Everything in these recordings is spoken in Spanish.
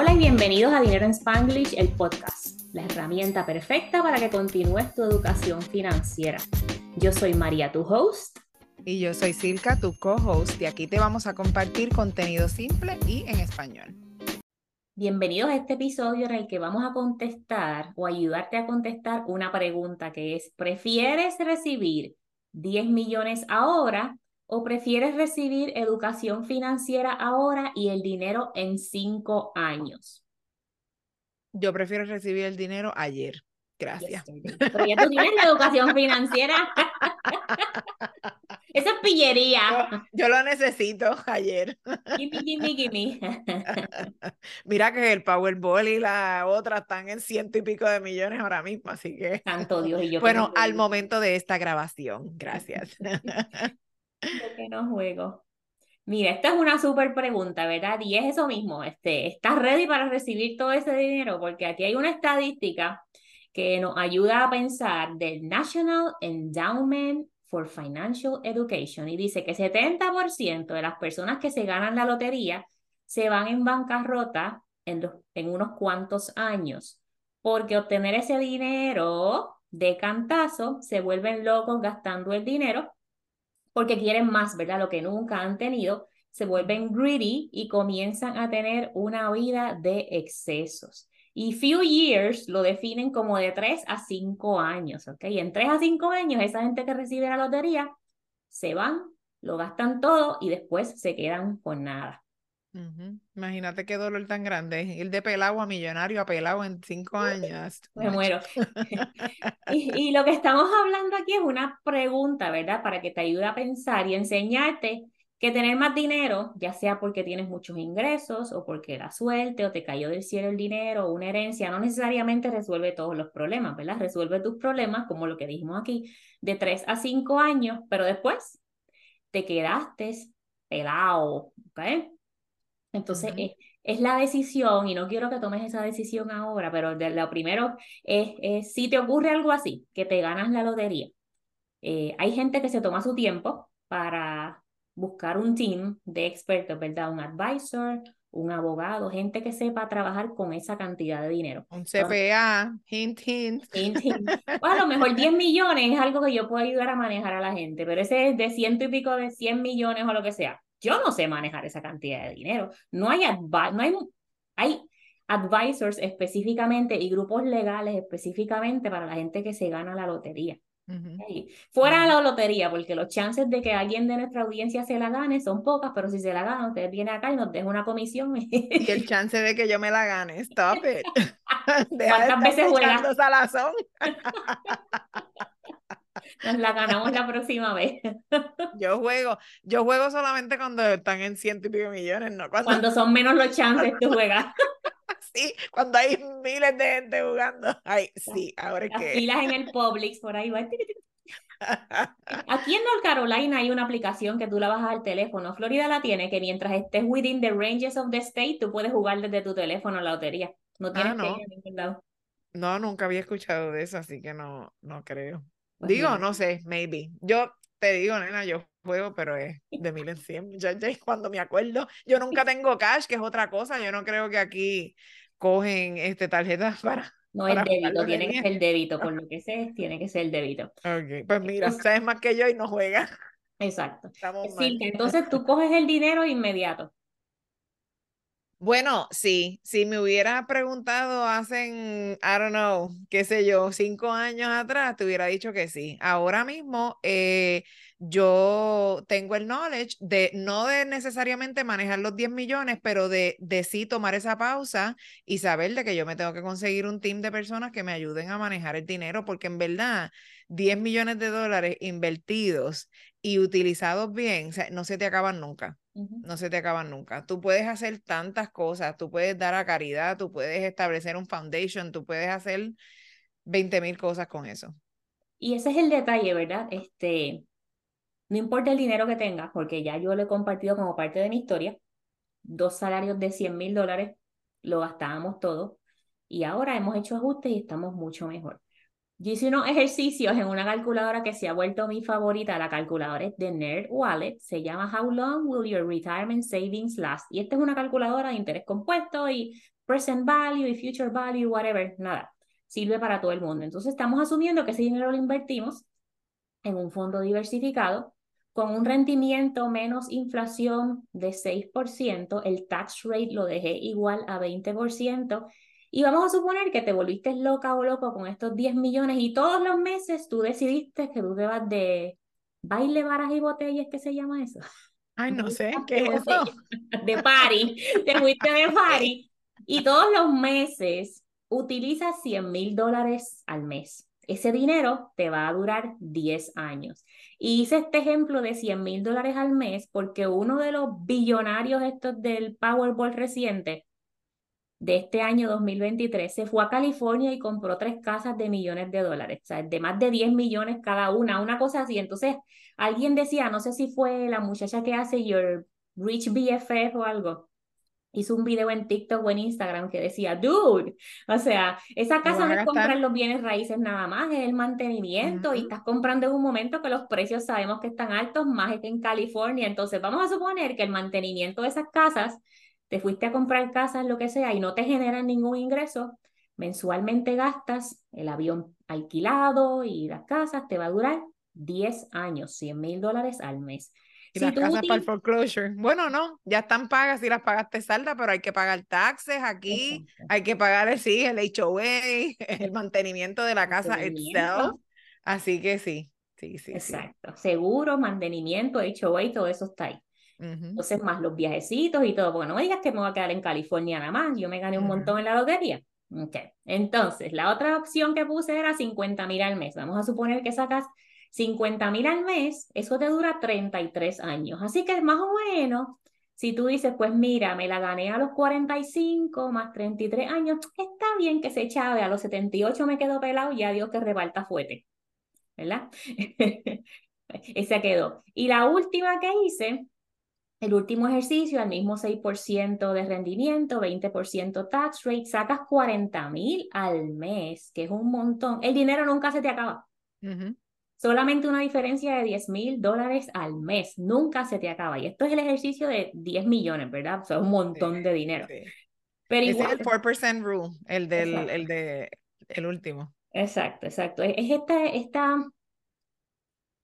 Hola y bienvenidos a Dinero en Spanglish, el podcast, la herramienta perfecta para que continúes tu educación financiera. Yo soy María, tu host. Y yo soy Silka, tu co-host, y aquí te vamos a compartir contenido simple y en español. Bienvenidos a este episodio en el que vamos a contestar o ayudarte a contestar una pregunta que es, ¿prefieres recibir 10 millones ahora o prefieres recibir educación financiera ahora y el dinero en 5 años? Yo prefiero recibir el dinero ayer. Gracias. Pero ya tú tienes la educación financiera. Esa es pillería. Yo, lo necesito ayer. Gimme, gimme, gimme. Mira que el Powerball y la otra están en ciento y pico de millones ahora mismo, así que. Santo Dios y yo. Bueno, al momento de esta grabación. Gracias. Mira, esta es una súper pregunta, ¿verdad? Y es eso mismo, este, ¿estás ready para recibir todo ese dinero? Porque aquí hay una estadística que nos ayuda a pensar del National Endowment for Financial Education y dice que 70% de las personas que se ganan la lotería se van en bancarrota en unos cuantos años, porque obtener ese dinero de cantazo se vuelven locos gastando el dinero porque quieren más, ¿verdad? Lo que nunca han tenido, se vuelven greedy y comienzan a tener una vida de excesos. Y few years lo definen como de 3 a 5 años, ¿ok? Y en 3 a 5 años, esa gente que recibe la lotería se van, lo gastan todo y después se quedan con nada. Imagínate qué dolor tan grande. Ir de pelado a millonario a pelado en cinco años. Me muero. y, y, lo que estamos hablando aquí es una pregunta, ¿verdad? Para que te ayude a pensar y enseñarte que tener más dinero, ya sea porque tienes muchos ingresos o porque la suerte o te cayó del cielo el dinero o una herencia, no necesariamente resuelve todos los problemas, ¿verdad? Resuelve tus problemas, como lo que dijimos aquí, de tres a cinco años, pero después te quedaste pelado, ¿ok? Entonces, es, la decisión, y no quiero que tomes esa decisión ahora, pero lo primero es, si te ocurre algo así, que te ganas la lotería. Eh, hay gente que se toma su tiempo para buscar un team de expertos, ¿verdad? Un advisor, un abogado, gente que sepa trabajar con esa cantidad de dinero. Un CPA, hint, hint. hint, hint. Bueno, a lo mejor 10 millones es algo que yo puedo ayudar a manejar a la gente, pero ese es de ciento y pico de 100 millones o lo que sea. Yo no sé manejar esa cantidad de dinero. No hay, no hay, hay advisors específicamente y grupos legales específicamente para la gente que se gana la lotería. Fuera de la lotería, porque los chances de que alguien de nuestra audiencia se la gane son pocas, pero si se la gana, usted viene acá y nos deja una comisión. y el chance de que yo me la gane, stop it. ¿Cuántas veces juegas? Nos la ganamos la próxima vez. Yo juego, yo juego solamente cuando están en ciento y pico millones, ¿no? Cuando, son menos los chances tú juegas. Sí, cuando hay miles de gente jugando. Ay, sí, ahora es que. Filas en el Publix, por ahí va. Aquí en North Carolina hay una aplicación que tú la bajas al teléfono. Florida la tiene, que mientras estés within the ranges of the state, tú puedes jugar desde tu teléfono la lotería. No tienes ah, que ir a ningún lado. No, nunca había escuchado de eso, así que no, no creo. Pues digo, no sé, maybe. Yo te digo, nena, yo juego, pero es de mil en cien. Ya, cuando me acuerdo, yo nunca tengo cash, que es otra cosa. Yo no creo que aquí cogen este, tarjetas para. No, el débito, tiene que ser el débito, por lo que sé, tiene que ser el débito. Ok, pues mira, sabes más que yo y no juega. Exacto. Sí, entonces tú coges el dinero inmediato. Bueno, sí, si me hubiera preguntado hace, I don't know, qué sé yo, cinco años atrás, te hubiera dicho que sí. Ahora mismo eh, yo tengo el knowledge de, no de necesariamente manejar los 10 millones, pero de, de sí tomar esa pausa y saber de que yo me tengo que conseguir un team de personas que me ayuden a manejar el dinero, porque en verdad 10 millones de dólares invertidos y utilizados bien, no se te acaban nunca no se te acaban nunca. Tú puedes hacer tantas cosas, tú puedes dar a caridad, tú puedes establecer un foundation, tú puedes hacer 20 mil cosas con eso. Y ese es el detalle, ¿verdad? Este, no importa el dinero que tengas, porque ya yo lo he compartido como parte de mi historia, dos salarios de 100 mil dólares, lo gastábamos todo, y ahora hemos hecho ajustes y estamos mucho mejor. Yo hice unos ejercicios en una calculadora que se ha vuelto mi favorita, la calculadora de Nerd Wallet, se llama How Long Will Your Retirement Savings Last? Y esta es una calculadora de interés compuesto y present value y future value, whatever, nada, sirve para todo el mundo. Entonces estamos asumiendo que ese dinero lo invertimos en un fondo diversificado con un rendimiento menos inflación de 6%, el tax rate lo dejé igual a 20%, y vamos a suponer que te volviste loca o loco con estos 10 millones y todos los meses tú decidiste que tú te vas de baile, varas y botellas, ¿qué se llama eso? Ay, no sé, ¿qué es eso? De party, te fuiste de party y todos los meses utilizas 100 mil dólares al mes. Ese dinero te va a durar 10 años. Y hice este ejemplo de 100 mil dólares al mes porque uno de los billonarios estos del Powerball reciente de este año 2023 se fue a California y compró tres casas de millones de dólares, o sea, de más de 10 millones cada una, una cosa así. Entonces, alguien decía, no sé si fue la muchacha que hace Your Rich BFF o algo, hizo un video en TikTok o en Instagram que decía, dude, o sea, esa casa no es comprar los bienes raíces nada más, es el mantenimiento y estás comprando en un momento que los precios sabemos que están altos, más que en California. Entonces, vamos a suponer que el mantenimiento de esas casas, te fuiste a comprar casas, lo que sea, y no te generan ningún ingreso, mensualmente gastas el avión alquilado y las casas, te va a durar 10 años, 100 mil dólares al mes. Y las casas para el foreclosure. Bueno, no, ya están pagas si las pagaste salda, pero hay que pagar taxes aquí, hay que pagar el, sí, el HOA, el mantenimiento de la casa itself. Así que sí, sí, sí. Exacto. Seguro, mantenimiento, HOA, todo eso está ahí. Entonces, más los viajecitos y todo. Porque no me digas que me voy a quedar en California nada más. Yo me gané un montón en la lotería. Ok. Entonces, la otra opción que puse era 50 mil al mes. Vamos a suponer que sacas 50 mil al mes, eso te dura 33 años. Así que más o menos, si tú dices, pues mira, me la gané a los 45 más 33 años, está bien que se chave, a los 78 me quedo pelado, ya Dios que rebalta fuerte. ¿Verdad? Esa quedó. Y la última que hice, el último ejercicio, al mismo 6% de rendimiento, 20% tax rate, sacas 40 mil al mes, que es un montón. El dinero nunca se te acaba. Solamente una diferencia de 10 mil dólares al mes. Nunca se te acaba. Y esto es el ejercicio de 10 millones, ¿verdad? O sea, un montón de dinero. Pero Ese es el 4% rule, el del el de, el último. Exacto, exacto. Es esta, esta,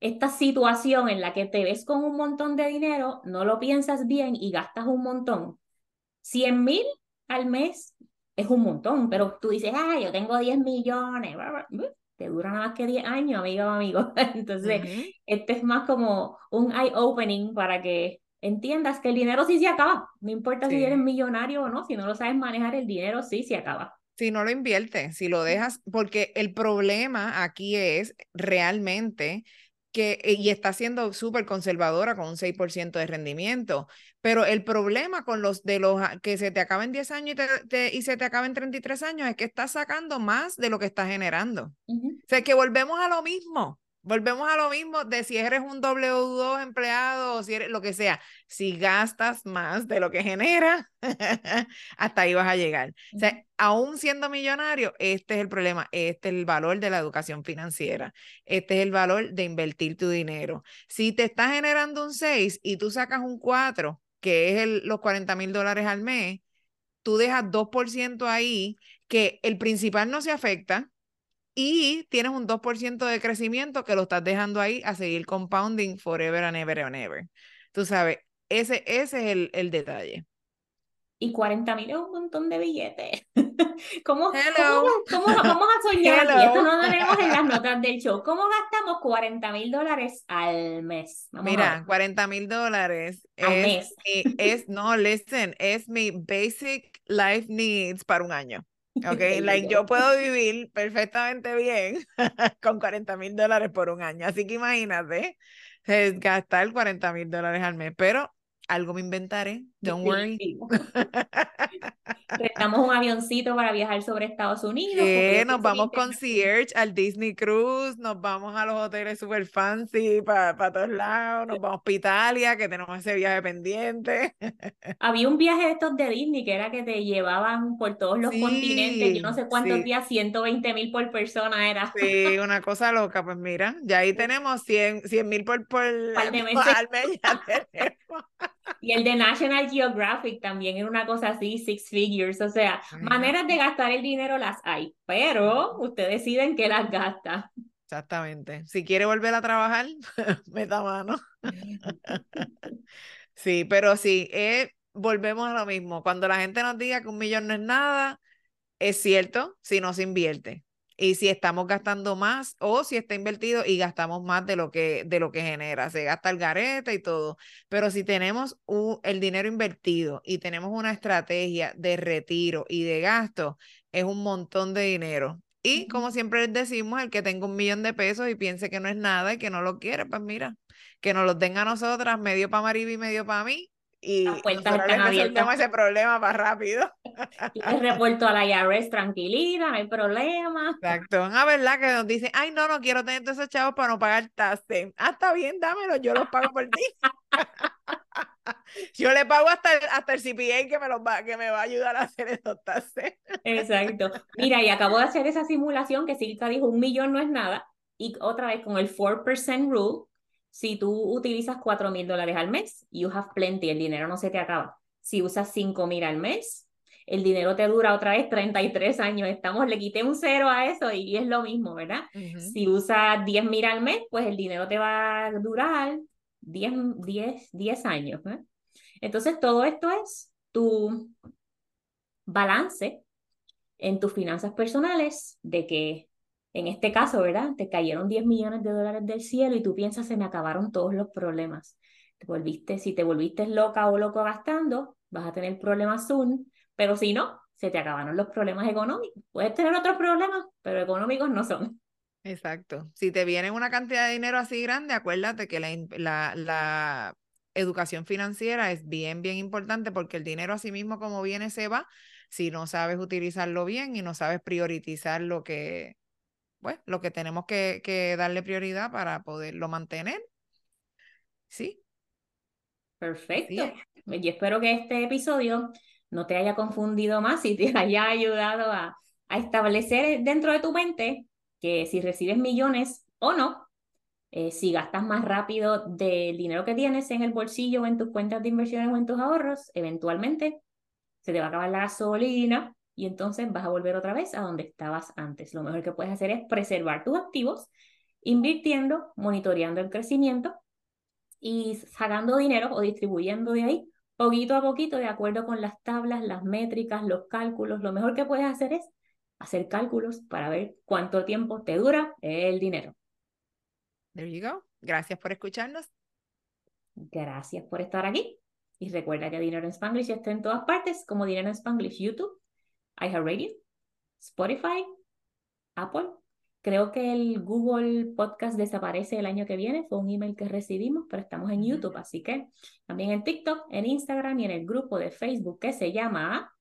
esta situación en la que te ves con un montón de dinero, no lo piensas bien y gastas un montón. 100 mil al mes es un montón, pero tú dices, ah, yo tengo 10 millones te dura nada más que 10 años, amiga o amigo. Entonces, este es más como un eye-opening para que entiendas que el dinero sí se acaba. No importa si eres millonario o no, si no lo sabes manejar, el dinero sí se acaba. Si no lo inviertes, si lo dejas, porque el problema aquí es realmente que, eh, y está siendo súper conservadora con un 6% de rendimiento, pero el problema con los de los que se te acaben 10 años y, te, y se te acaben 33 años es que estás sacando más de lo que estás generando. O sea, que volvemos a lo mismo. Volvemos a lo mismo de si eres un W2 empleado o si eres lo que sea. Si gastas más de lo que genera, hasta ahí vas a llegar. O sea, aún siendo millonario, este es el problema. Este es el valor de la educación financiera. Este es el valor de invertir tu dinero. Si te está generando un 6 y tú sacas un 4, que es el, los 40 mil dólares al mes, tú dejas 2% ahí, que el principal no se afecta, y tienes un 2% de crecimiento que lo estás dejando ahí a seguir compounding forever and ever and ever. Tú sabes, ese, ese es el, el detalle. Y 40 mil es un montón de billetes. ¿Cómo, ¿cómo, cómo, vamos a soñar aquí? Esto no lo tenemos en las notas del show. ¿Cómo gastamos 40 mil dólares al mes? Mira, 40 mil dólares es, es, no, listen, es mi basic life needs para un año. Ok, like yo puedo vivir perfectamente bien con 40 mil dólares por un año. Así que imagínate, gastar 40 mil dólares al mes, pero algo me inventaré, don't worry. Prestamos un avioncito para viajar sobre Estados Unidos. Nos vamos con Search al Disney Cruise, nos vamos a los hoteles super fancy para todos lados, nos vamos a Italia, que tenemos ese viaje pendiente. Había un viaje de estos de Disney que era que te llevaban por todos los continentes, yo no sé cuántos días, 120 mil por persona era. Sí, una cosa loca, pues mira, ya ahí tenemos 100 mil por, por, al mes, ya tenemos. Y el de National Geographic también era una cosa así, six figures. O sea, maneras de gastar el dinero las hay, pero ustedes deciden que las gasta. Exactamente. Si quiere volver a trabajar, meta mano. sí, pero sí, eh, volvemos a lo mismo. Cuando la gente nos diga que un millón no es nada, es cierto si no se invierte y si estamos gastando más o si está invertido y gastamos más de lo que, de lo que genera, se gasta el garete y todo. Pero si tenemos el dinero invertido y tenemos una estrategia de retiro y de gasto, es un montón de dinero. Y como siempre les decimos, el que tenga un millón de pesos y piense que no es nada y que no lo quiere, pues mira, que nos lo tenga a nosotras, medio para Mariby y medio para mí, y nosotros resolvemos ese problema más rápido. El reporto a la IRS, tranquilita, no hay problema. Exacto. Una verdad que nos dice, ay, no, no quiero tener todos esos chavos para no pagar taxes. Ah, está bien, dámelo, yo los pago por ti. yo le pago hasta el, hasta el CPA que me, los va, que me va a ayudar a hacer esos taxes. Exacto. Mira, y acabo de hacer esa simulación que Silka dijo, un millón no es nada. Y otra vez con el 4% rule, si tú utilizas 4 mil dólares al mes, you have plenty, el dinero no se te acaba. Si usas 5 mil al mes, el dinero te dura otra vez 33 años. Estamos, le quité un cero a eso y es lo mismo, ¿verdad? Si usas 10 mil al mes, pues el dinero te va a durar 10, 10, 10 años. ¿eh? Entonces, todo esto es tu balance en tus finanzas personales de que en este caso, ¿verdad? Te cayeron 10 millones de dólares del cielo y tú piensas, se me acabaron todos los problemas. Te volviste, si te volviste loca o loco gastando, vas a tener problemas Zoom, pero si no, se te acabaron los problemas económicos. Puedes tener otros problemas, pero económicos no son. Exacto. Si te viene una cantidad de dinero así grande, acuérdate que la, la, la educación financiera es bien, bien importante porque el dinero así mismo como viene se va si no sabes utilizarlo bien y no sabes priorizar lo que, pues, lo que tenemos que, que darle prioridad para poderlo mantener. Sí. Perfecto. Pues, yo espero que este episodio no te haya confundido más y te haya ayudado a, a establecer dentro de tu mente que si recibes millones o no, eh, si gastas más rápido del dinero que tienes en el bolsillo o en tus cuentas de inversiones o en tus ahorros, eventualmente se te va a acabar la gasolina y entonces vas a volver otra vez a donde estabas antes. Lo mejor que puedes hacer es preservar tus activos, invirtiendo, monitoreando el crecimiento y sacando dinero o distribuyendo de ahí poquito a poquito de acuerdo con las tablas, las métricas, los cálculos. Lo mejor que puedes hacer es hacer cálculos para ver cuánto tiempo te dura el dinero. There you go. Gracias por escucharnos. Gracias por estar aquí. Y recuerda que Dinero en Spanglish está en todas partes, como Dinero en Spanglish YouTube, iHeartRadio, Spotify, Apple. Creo que el Google Podcast desaparece el año que viene, fue un email que recibimos, pero estamos en YouTube, así que también en TikTok, en Instagram y en el grupo de Facebook que se llama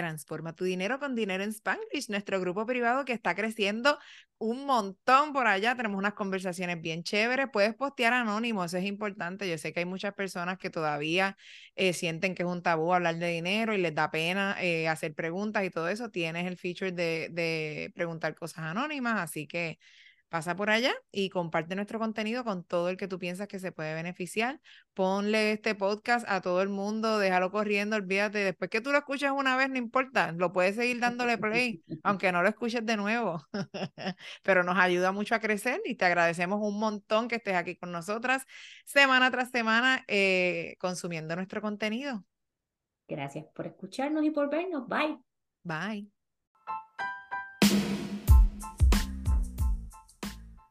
Transforma tu dinero con dinero en Spanglish, nuestro grupo privado que está creciendo un montón por allá. Tenemos unas conversaciones bien chéveres. Puedes postear anónimo, eso es importante. Yo sé que hay muchas personas que todavía eh, sienten que es un tabú hablar de dinero y les da pena eh, hacer preguntas y todo eso. Tienes el feature de, de preguntar cosas anónimas, así que pasa por allá y comparte nuestro contenido con todo el que tú piensas que se puede beneficiar. Ponle este podcast a todo el mundo, déjalo corriendo, olvídate. Después que tú lo escuches una vez, no importa, lo puedes seguir dándole play, aunque no lo escuches de nuevo. Pero nos ayuda mucho a crecer y te agradecemos un montón que estés aquí con nosotras semana tras semana eh, consumiendo nuestro contenido. Gracias por escucharnos y por vernos. Bye. Bye.